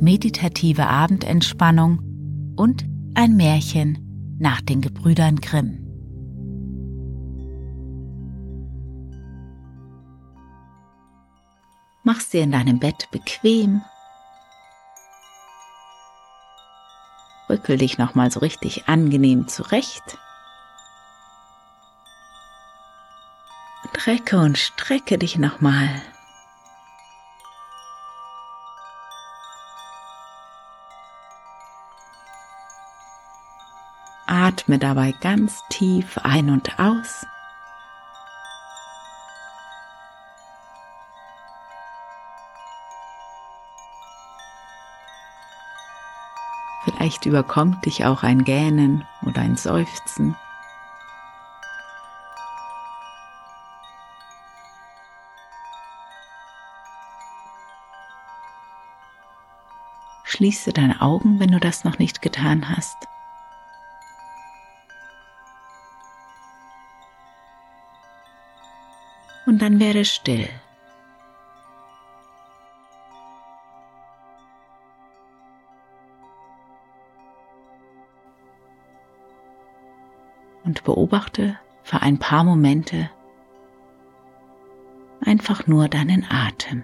Meditative Abendentspannung und ein Märchen nach den Gebrüdern Grimm. Mach's dir in deinem Bett bequem. Rückel dich nochmal so richtig angenehm zurecht. Und recke und strecke dich nochmal. Atme dabei ganz tief ein und aus. Vielleicht überkommt dich auch ein Gähnen oder ein Seufzen. Schließe deine Augen, wenn du das noch nicht getan hast. Und dann werde still. und beobachte für ein paar Momente einfach nur deinen Atem.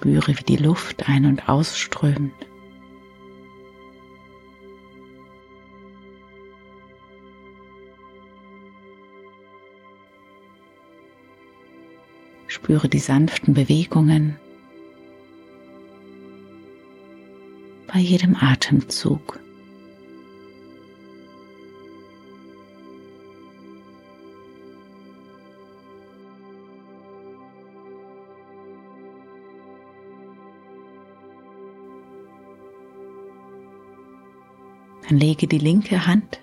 Spüre, wie die Luft ein- und ausströmt. Spüre die sanften Bewegungen bei jedem Atemzug. Dann lege die linke Hand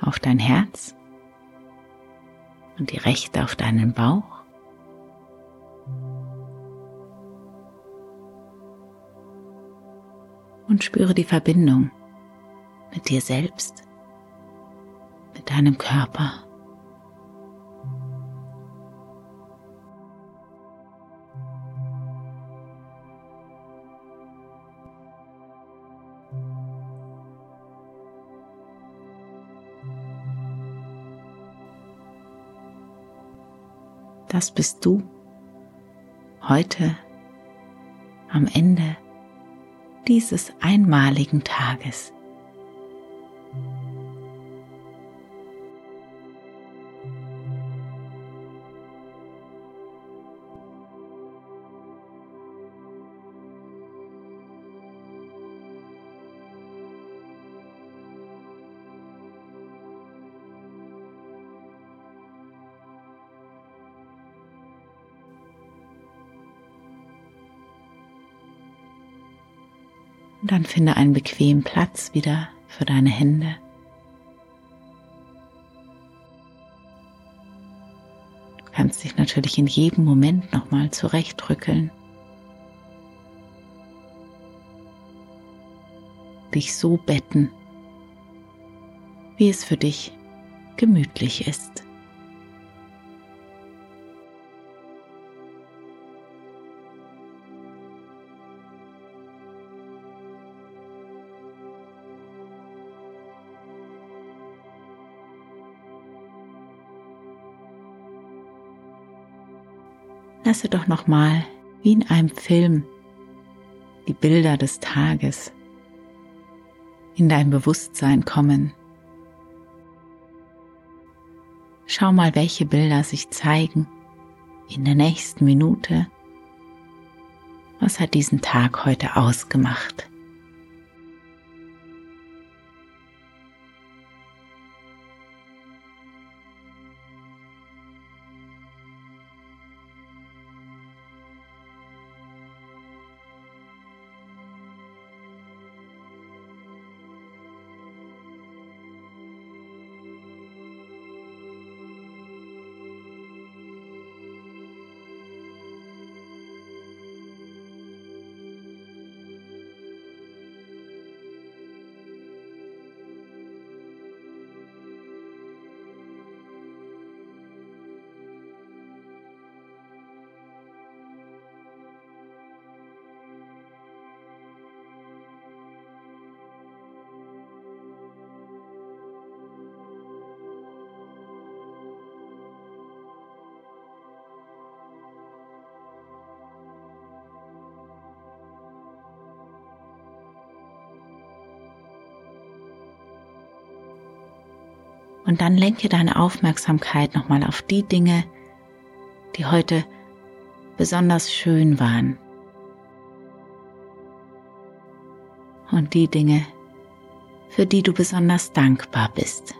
auf dein Herz und die rechte auf deinen Bauch. Und spüre die Verbindung mit dir selbst, mit deinem Körper. Das bist du heute am Ende dieses einmaligen Tages. Und dann finde einen bequemen Platz wieder für deine Hände. Du kannst dich natürlich in jedem Moment nochmal zurechtrückeln. Dich so betten, wie es für dich gemütlich ist. Lasse doch noch mal wie in einem Film die Bilder des Tages in dein Bewusstsein kommen. Schau mal, welche Bilder sich zeigen in der nächsten Minute. Was hat diesen Tag heute ausgemacht? Und dann lenke deine Aufmerksamkeit nochmal auf die Dinge, die heute besonders schön waren. Und die Dinge, für die du besonders dankbar bist.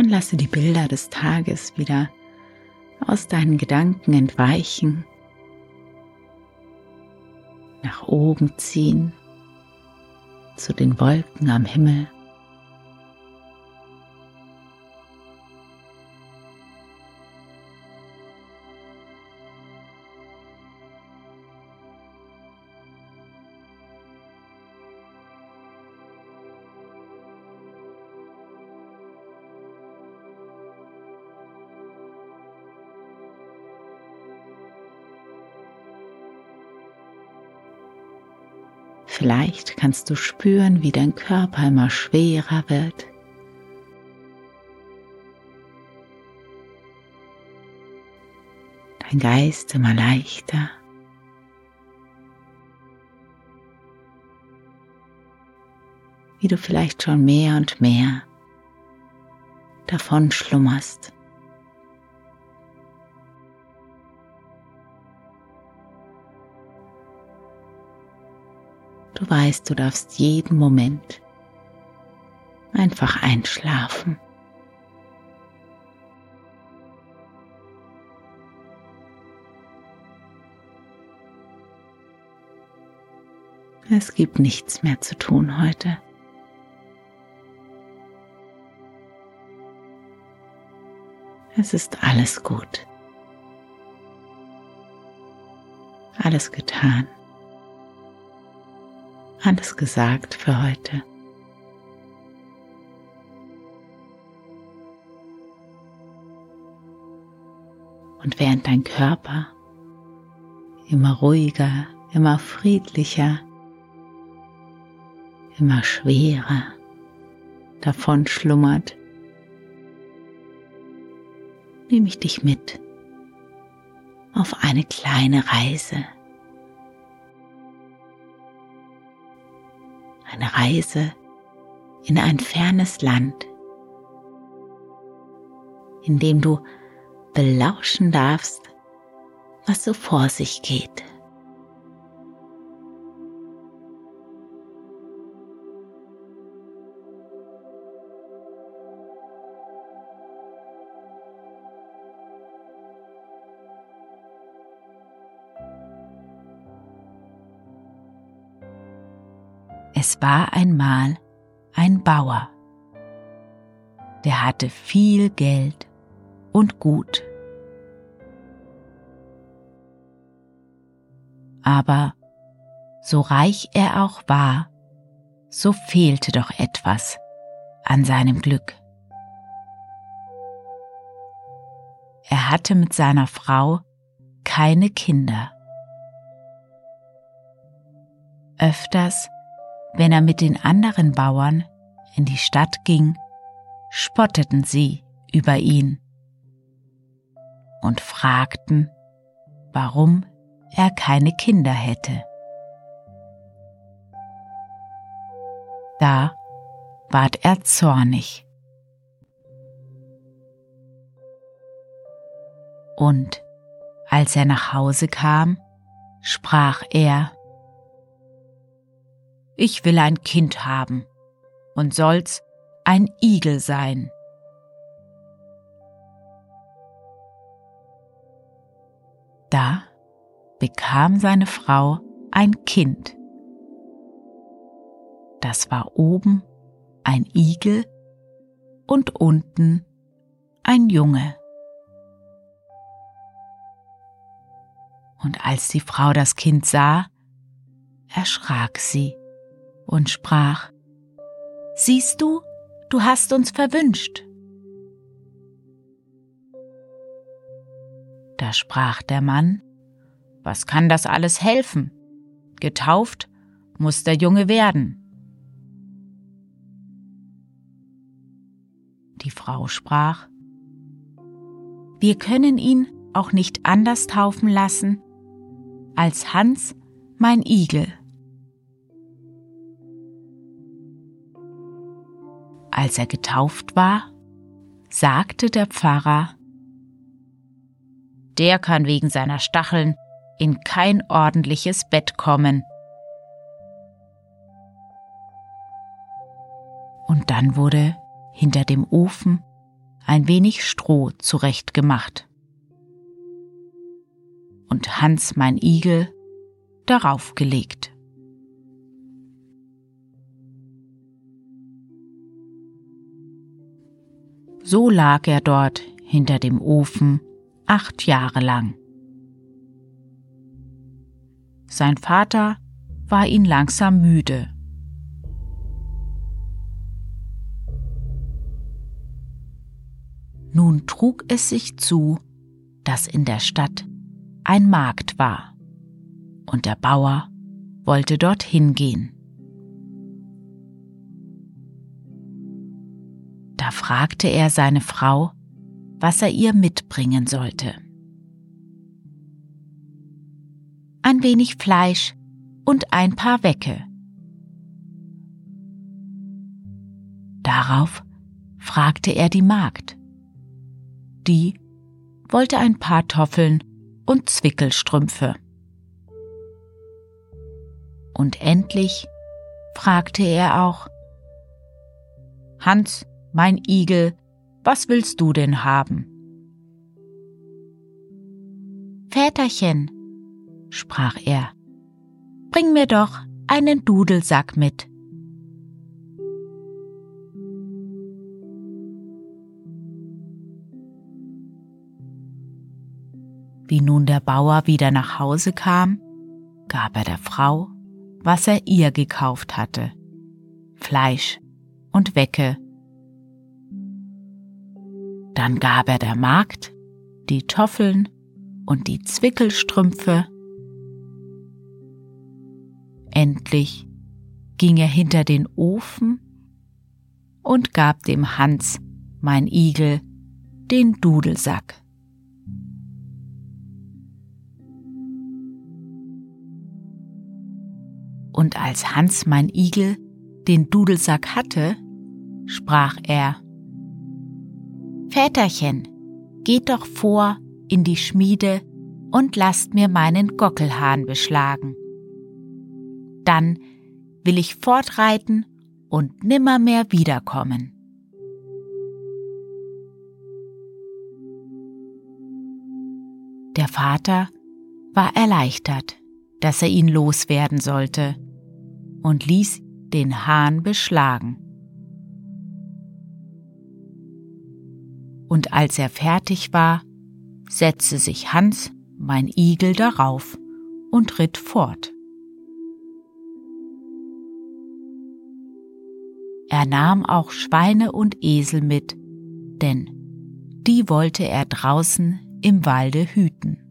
Dann lasse die Bilder des Tages wieder aus deinen Gedanken entweichen, nach oben ziehen, zu den Wolken am Himmel. Vielleicht kannst du spüren, wie dein Körper immer schwerer wird. Dein Geist immer leichter. Wie du vielleicht schon mehr und mehr davon schlummerst. Du weißt, du darfst jeden Moment einfach einschlafen. Es gibt nichts mehr zu tun heute. Es ist alles gut. Alles getan alles gesagt für heute. Und während dein Körper immer ruhiger, immer friedlicher, immer schwerer davon schlummert, nehme ich dich mit auf eine kleine Reise Reise in ein fernes Land, in dem du belauschen darfst, was so vor sich geht. War einmal ein Bauer, der hatte viel Geld und Gut. Aber so reich er auch war, so fehlte doch etwas an seinem Glück. Er hatte mit seiner Frau keine Kinder. Öfters wenn er mit den anderen Bauern in die Stadt ging, spotteten sie über ihn und fragten, warum er keine Kinder hätte. Da ward er zornig. Und als er nach Hause kam, sprach er, ich will ein Kind haben und soll's ein Igel sein. Da bekam seine Frau ein Kind. Das war oben ein Igel und unten ein Junge. Und als die Frau das Kind sah, erschrak sie und sprach, Siehst du, du hast uns verwünscht. Da sprach der Mann, Was kann das alles helfen? Getauft muss der Junge werden. Die Frau sprach, Wir können ihn auch nicht anders taufen lassen als Hans mein Igel. Als er getauft war, sagte der Pfarrer, der kann wegen seiner Stacheln in kein ordentliches Bett kommen. Und dann wurde hinter dem Ofen ein wenig Stroh zurechtgemacht. Und Hans mein Igel darauf gelegt. So lag er dort hinter dem Ofen acht Jahre lang. Sein Vater war ihn langsam müde. Nun trug es sich zu, dass in der Stadt ein Markt war, und der Bauer wollte dorthin gehen. Da fragte er seine Frau, was er ihr mitbringen sollte. Ein wenig Fleisch und ein paar Wecke. Darauf fragte er die Magd. Die wollte ein paar Toffeln und Zwickelstrümpfe. Und endlich fragte er auch, Hans, mein Igel, was willst du denn haben? Väterchen, sprach er, bring mir doch einen Dudelsack mit. Wie nun der Bauer wieder nach Hause kam, gab er der Frau, was er ihr gekauft hatte, Fleisch und Wecke dann gab er der Magd die Toffeln und die Zwickelstrümpfe. Endlich ging er hinter den Ofen und gab dem Hans, mein Igel, den Dudelsack. Und als Hans, mein Igel, den Dudelsack hatte, sprach er. Väterchen, geht doch vor in die Schmiede und lasst mir meinen Gockelhahn beschlagen. Dann will ich fortreiten und nimmermehr wiederkommen. Der Vater war erleichtert, dass er ihn loswerden sollte und ließ den Hahn beschlagen. Und als er fertig war, setzte sich Hans, mein Igel, darauf und ritt fort. Er nahm auch Schweine und Esel mit, denn die wollte er draußen im Walde hüten.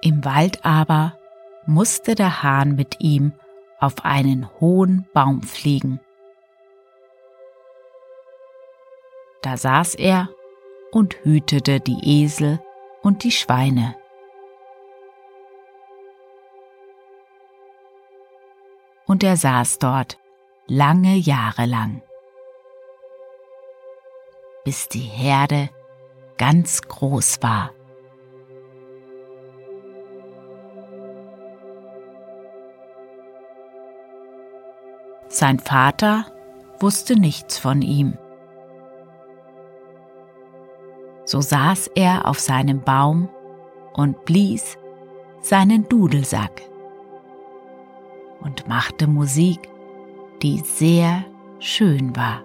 Im Wald aber musste der Hahn mit ihm auf einen hohen Baum fliegen. Da saß er und hütete die Esel und die Schweine. Und er saß dort lange Jahre lang, bis die Herde ganz groß war. Sein Vater wusste nichts von ihm. So saß er auf seinem Baum und blies seinen Dudelsack und machte Musik, die sehr schön war.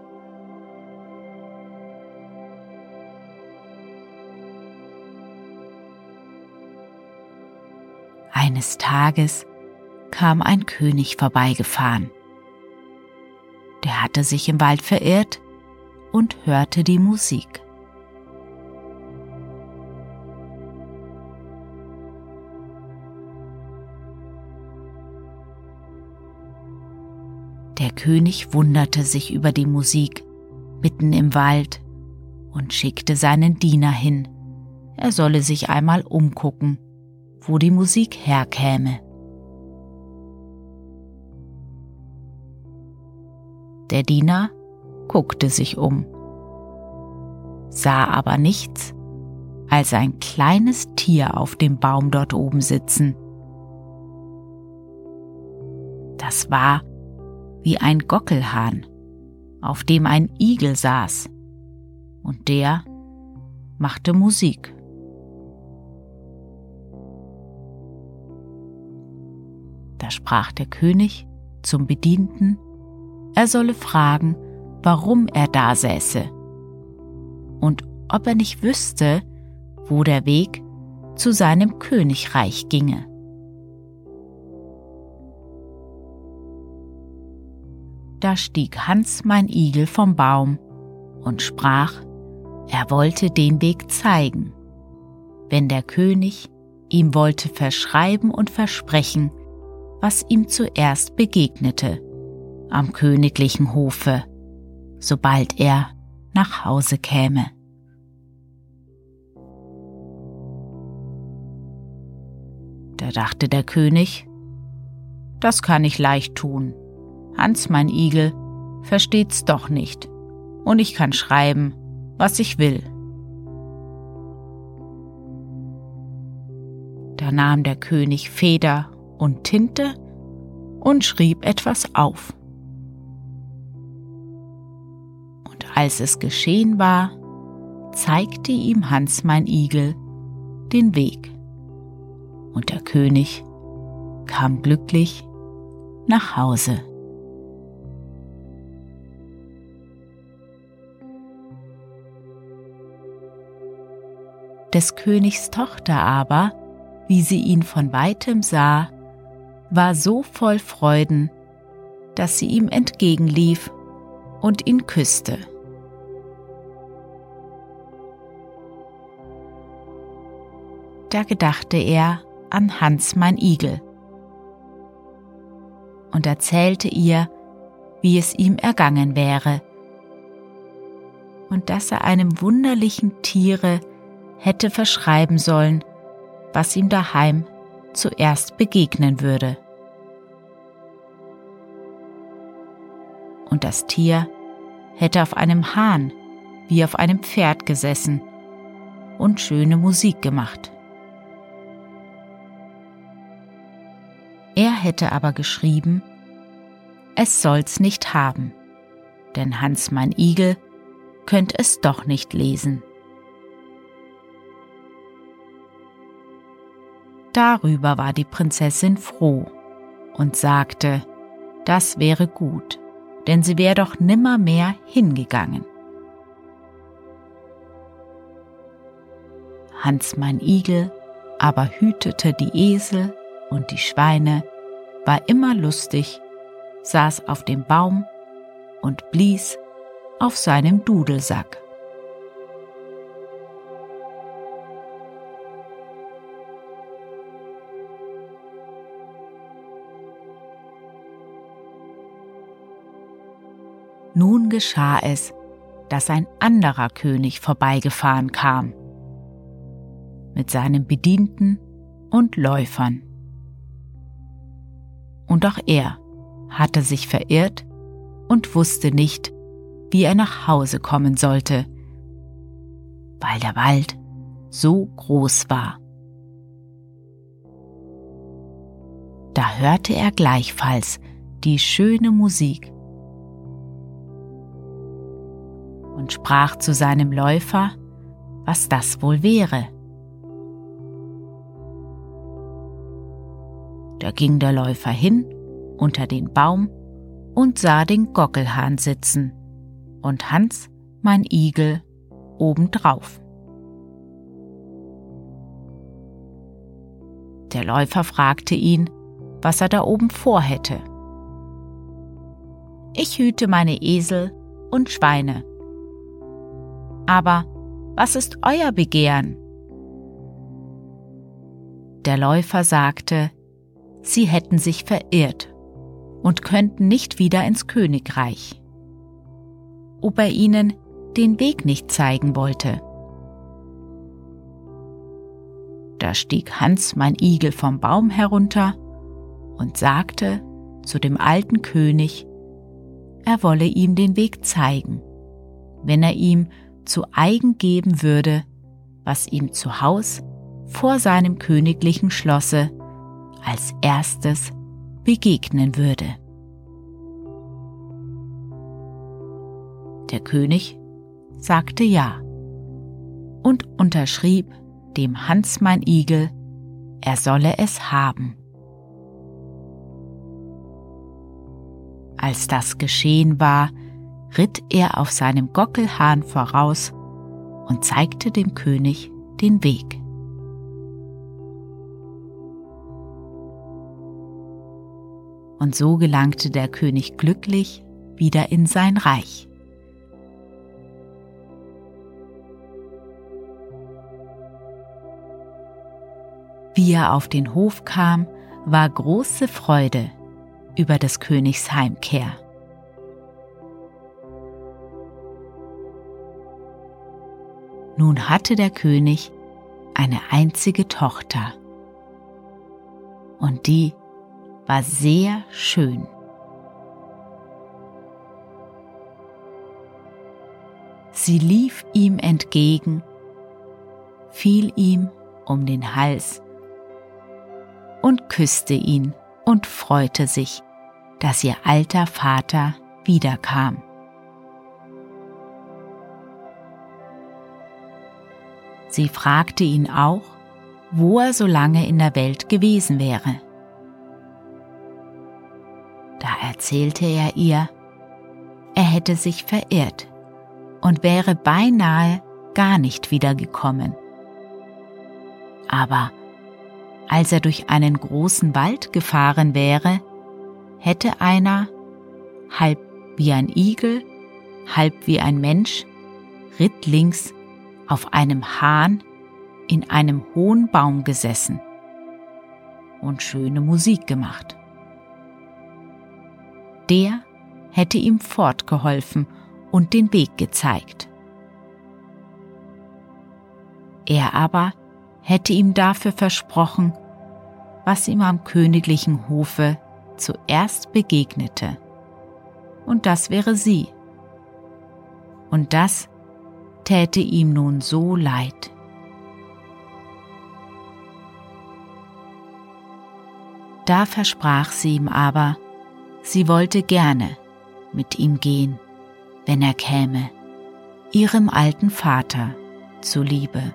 Eines Tages kam ein König vorbeigefahren der hatte sich im Wald verirrt und hörte die Musik. Der König wunderte sich über die Musik mitten im Wald und schickte seinen Diener hin, er solle sich einmal umgucken, wo die Musik herkäme. Der Diener guckte sich um, sah aber nichts als ein kleines Tier auf dem Baum dort oben sitzen. Das war wie ein Gockelhahn, auf dem ein Igel saß, und der machte Musik. Da sprach der König zum Bedienten er solle fragen, warum er da säße und ob er nicht wüsste, wo der Weg zu seinem Königreich ginge. Da stieg Hans mein Igel vom Baum und sprach, er wollte den Weg zeigen, wenn der König ihm wollte verschreiben und versprechen, was ihm zuerst begegnete am königlichen Hofe, sobald er nach Hause käme. Da dachte der König, das kann ich leicht tun. Hans mein Igel versteht's doch nicht, und ich kann schreiben, was ich will. Da nahm der König Feder und Tinte und schrieb etwas auf. Als es geschehen war, zeigte ihm Hans mein Igel den Weg, und der König kam glücklich nach Hause. Des Königs Tochter aber, wie sie ihn von weitem sah, war so voll Freuden, dass sie ihm entgegenlief und ihn küsste. Da gedachte er an Hans mein Igel und erzählte ihr, wie es ihm ergangen wäre und dass er einem wunderlichen Tiere hätte verschreiben sollen, was ihm daheim zuerst begegnen würde. Und das Tier hätte auf einem Hahn wie auf einem Pferd gesessen und schöne Musik gemacht. Er hätte aber geschrieben, es soll's nicht haben, denn Hans mein Igel könnt es doch nicht lesen. Darüber war die Prinzessin froh und sagte, das wäre gut, denn sie wäre doch nimmermehr hingegangen. Hans mein Igel aber hütete die Esel und die Schweine, war immer lustig, saß auf dem Baum und blies auf seinem Dudelsack. Nun geschah es, dass ein anderer König vorbeigefahren kam mit seinen Bedienten und Läufern. Und auch er hatte sich verirrt und wusste nicht, wie er nach Hause kommen sollte, weil der Wald so groß war. Da hörte er gleichfalls die schöne Musik und sprach zu seinem Läufer, was das wohl wäre. Da ging der Läufer hin unter den Baum und sah den Gockelhahn sitzen und Hans, mein Igel, obendrauf. Der Läufer fragte ihn, was er da oben vorhätte. Ich hüte meine Esel und Schweine. Aber was ist euer Begehren? Der Läufer sagte, sie hätten sich verirrt und könnten nicht wieder ins Königreich. Ob er ihnen den Weg nicht zeigen wollte. Da stieg Hans mein Igel vom Baum herunter und sagte zu dem alten König, er wolle ihm den Weg zeigen, wenn er ihm zu eigen geben würde, was ihm zu Haus vor seinem königlichen Schlosse als erstes begegnen würde. Der König sagte ja und unterschrieb dem Hans mein Igel, er solle es haben. Als das geschehen war, ritt er auf seinem Gockelhahn voraus und zeigte dem König den Weg. Und so gelangte der König glücklich wieder in sein Reich. Wie er auf den Hof kam, war große Freude über des Königs Heimkehr. Nun hatte der König eine einzige Tochter, und die war sehr schön. Sie lief ihm entgegen, fiel ihm um den Hals und küsste ihn und freute sich, dass ihr alter Vater wiederkam. Sie fragte ihn auch, wo er so lange in der Welt gewesen wäre erzählte er ihr, er hätte sich verirrt und wäre beinahe gar nicht wiedergekommen. Aber als er durch einen großen Wald gefahren wäre, hätte einer, halb wie ein Igel, halb wie ein Mensch, rittlings auf einem Hahn in einem hohen Baum gesessen und schöne Musik gemacht der hätte ihm fortgeholfen und den Weg gezeigt. Er aber hätte ihm dafür versprochen, was ihm am königlichen Hofe zuerst begegnete. Und das wäre sie. Und das täte ihm nun so leid. Da versprach sie ihm aber, sie wollte gerne mit ihm gehen, wenn er käme, ihrem alten Vater zuliebe.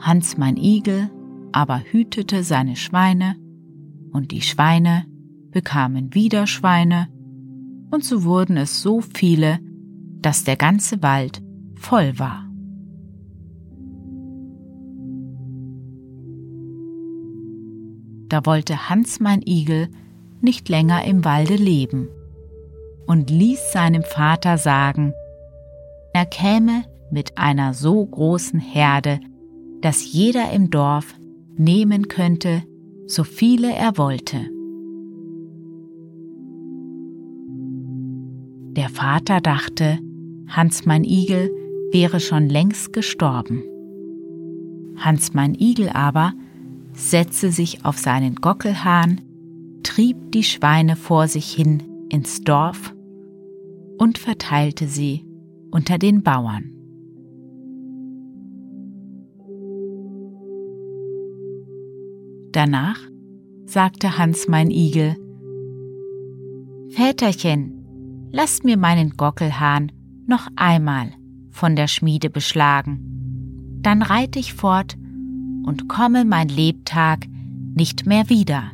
Hans mein Igel aber hütete seine Schweine, und die Schweine bekamen wieder Schweine, und so wurden es so viele, dass der ganze Wald voll war. Da wollte Hans mein Igel nicht länger im Walde leben und ließ seinem Vater sagen, er käme mit einer so großen Herde, dass jeder im Dorf nehmen könnte, so viele er wollte. Der Vater dachte, Hans mein Igel wäre schon längst gestorben. Hans mein Igel aber setzte sich auf seinen Gockelhahn, trieb die Schweine vor sich hin ins Dorf und verteilte sie unter den Bauern. Danach sagte Hans mein Igel, Väterchen, lasst mir meinen Gockelhahn noch einmal von der Schmiede beschlagen, dann reite ich fort und komme mein Lebtag nicht mehr wieder.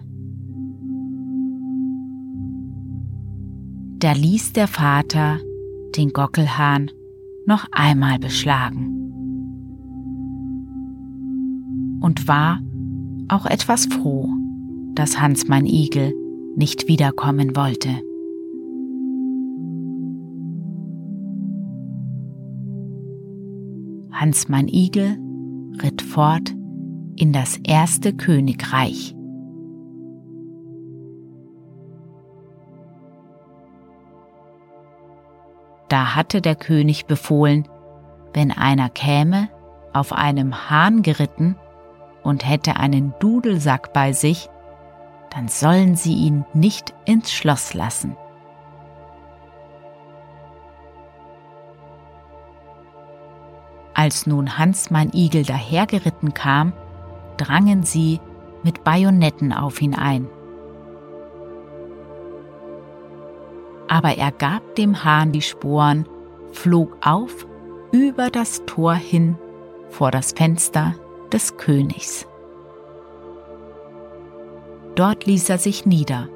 Da ließ der Vater den Gockelhahn noch einmal beschlagen und war auch etwas froh, dass Hans mein Igel nicht wiederkommen wollte. Hans mein Igel ritt fort in das erste Königreich. Da hatte der König befohlen, wenn einer käme, auf einem Hahn geritten und hätte einen Dudelsack bei sich, dann sollen sie ihn nicht ins Schloss lassen. Als nun Hans mein Igel dahergeritten kam, drangen sie mit Bajonetten auf ihn ein. Aber er gab dem Hahn die Sporen, flog auf über das Tor hin vor das Fenster des Königs. Dort ließ er sich nieder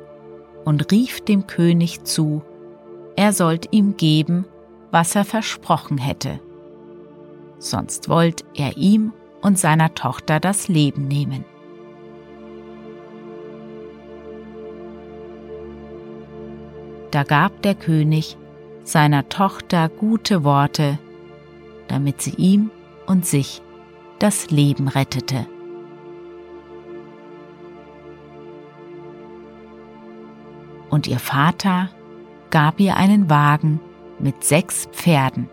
und rief dem König zu, er sollt ihm geben, was er versprochen hätte, sonst wollt er ihm und seiner Tochter das Leben nehmen. Da gab der König seiner Tochter gute Worte, damit sie ihm und sich das Leben rettete. Und ihr Vater gab ihr einen Wagen mit sechs Pferden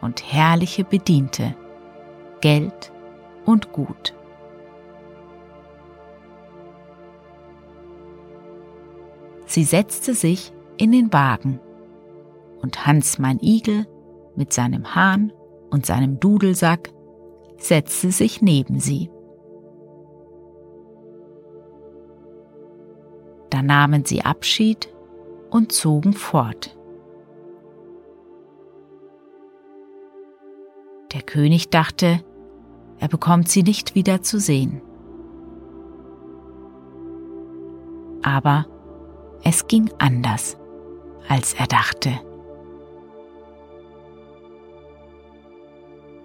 und herrliche Bediente, Geld und Gut. Sie setzte sich in den Wagen und Hans mein Igel mit seinem Hahn und seinem Dudelsack setzte sich neben sie. Da nahmen sie Abschied und zogen fort. Der König dachte, er bekommt sie nicht wieder zu sehen. Aber es ging anders, als er dachte.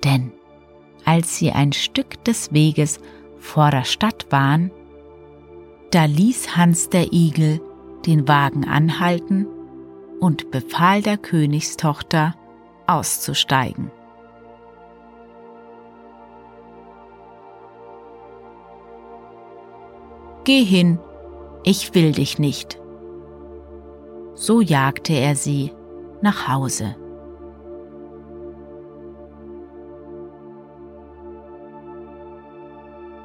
Denn als sie ein Stück des Weges vor der Stadt waren, da ließ Hans der Igel den Wagen anhalten und befahl der Königstochter auszusteigen. Geh hin, ich will dich nicht. So jagte er sie nach Hause.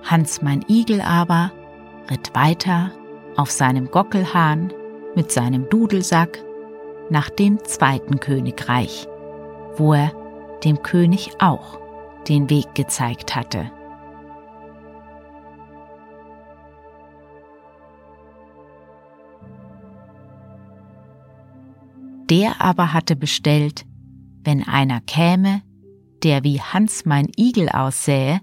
Hans mein Igel aber ritt weiter auf seinem Gockelhahn mit seinem Dudelsack nach dem zweiten Königreich, wo er dem König auch den Weg gezeigt hatte. Der aber hatte bestellt, wenn einer käme, der wie Hans mein Igel aussähe,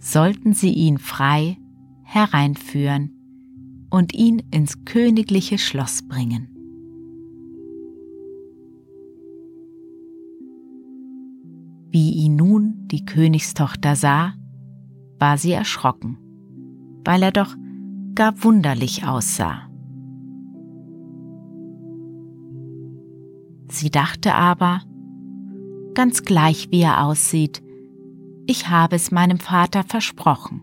sollten sie ihn frei hereinführen und ihn ins königliche Schloss bringen. Wie ihn nun die Königstochter sah, war sie erschrocken, weil er doch gar wunderlich aussah. Sie dachte aber, ganz gleich wie er aussieht, ich habe es meinem Vater versprochen.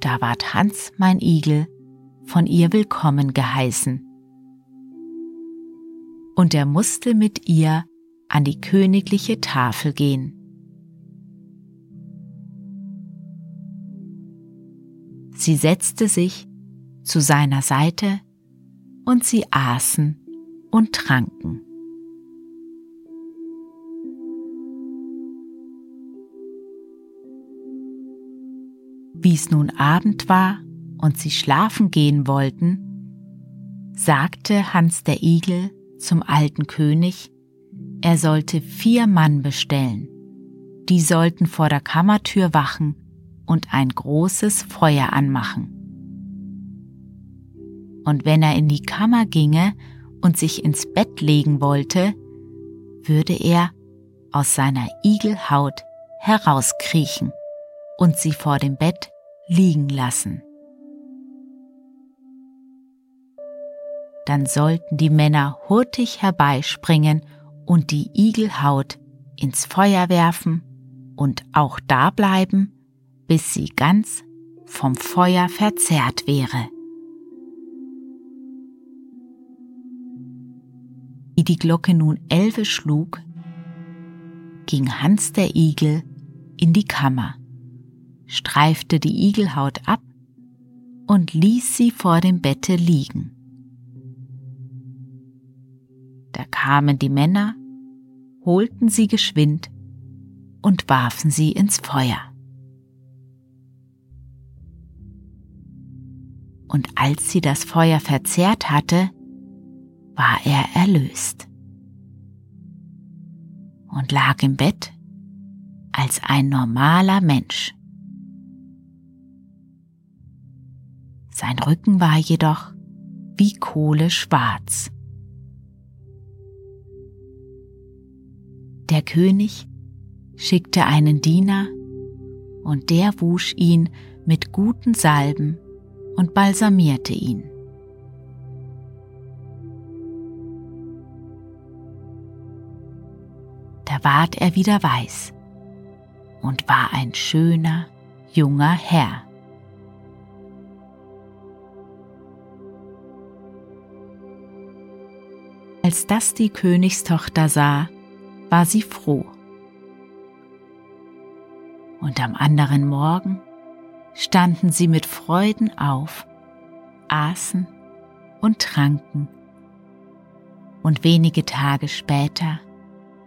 Da ward Hans, mein Igel, von ihr willkommen geheißen und er musste mit ihr an die königliche Tafel gehen. Sie setzte sich zu seiner Seite und sie aßen und tranken. Wie es nun Abend war und sie schlafen gehen wollten, sagte Hans der Igel zum alten König, er sollte vier Mann bestellen. Die sollten vor der Kammertür wachen und ein großes Feuer anmachen. Und wenn er in die Kammer ginge und sich ins Bett legen wollte, würde er aus seiner Igelhaut herauskriechen und sie vor dem Bett liegen lassen. dann sollten die Männer hurtig herbeispringen und die Igelhaut ins Feuer werfen und auch da bleiben, bis sie ganz vom Feuer verzehrt wäre. Wie die Glocke nun elfe schlug, ging Hans der Igel in die Kammer, streifte die Igelhaut ab und ließ sie vor dem Bette liegen. Da kamen die Männer, holten sie geschwind und warfen sie ins Feuer. Und als sie das Feuer verzehrt hatte, war er erlöst und lag im Bett als ein normaler Mensch. Sein Rücken war jedoch wie Kohle schwarz. Der König schickte einen Diener, und der wusch ihn mit guten Salben und balsamierte ihn. Ward er wieder weiß und war ein schöner, junger Herr. Als das die Königstochter sah, war sie froh. Und am anderen Morgen standen sie mit Freuden auf, aßen und tranken. Und wenige Tage später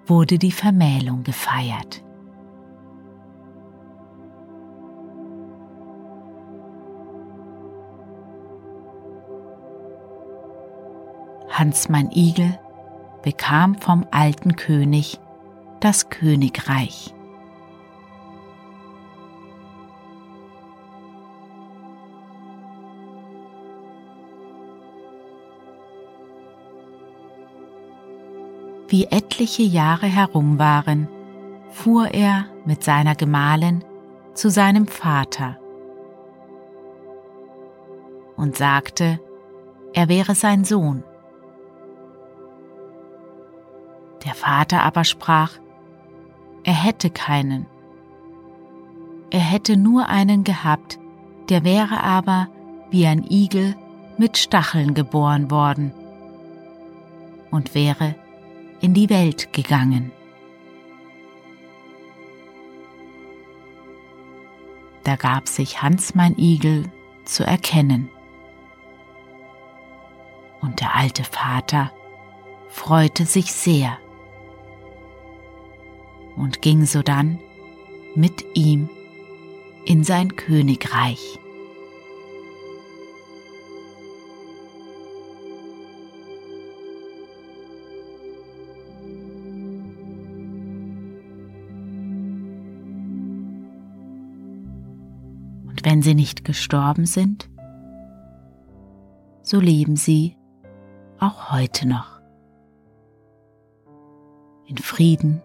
wurde die Vermählung gefeiert. Hans mein Igel bekam vom alten König das Königreich. Wie etliche Jahre herum waren, fuhr er mit seiner Gemahlin zu seinem Vater und sagte, er wäre sein Sohn. Der Vater aber sprach, er hätte keinen. Er hätte nur einen gehabt, der wäre aber wie ein Igel mit Stacheln geboren worden und wäre in die Welt gegangen. Da gab sich Hans mein Igel zu erkennen. Und der alte Vater freute sich sehr und ging sodann mit ihm in sein Königreich. Wenn sie nicht gestorben sind, so leben sie auch heute noch in Frieden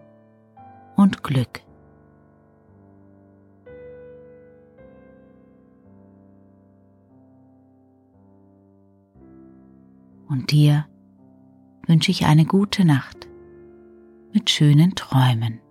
und Glück. Und dir wünsche ich eine gute Nacht mit schönen Träumen.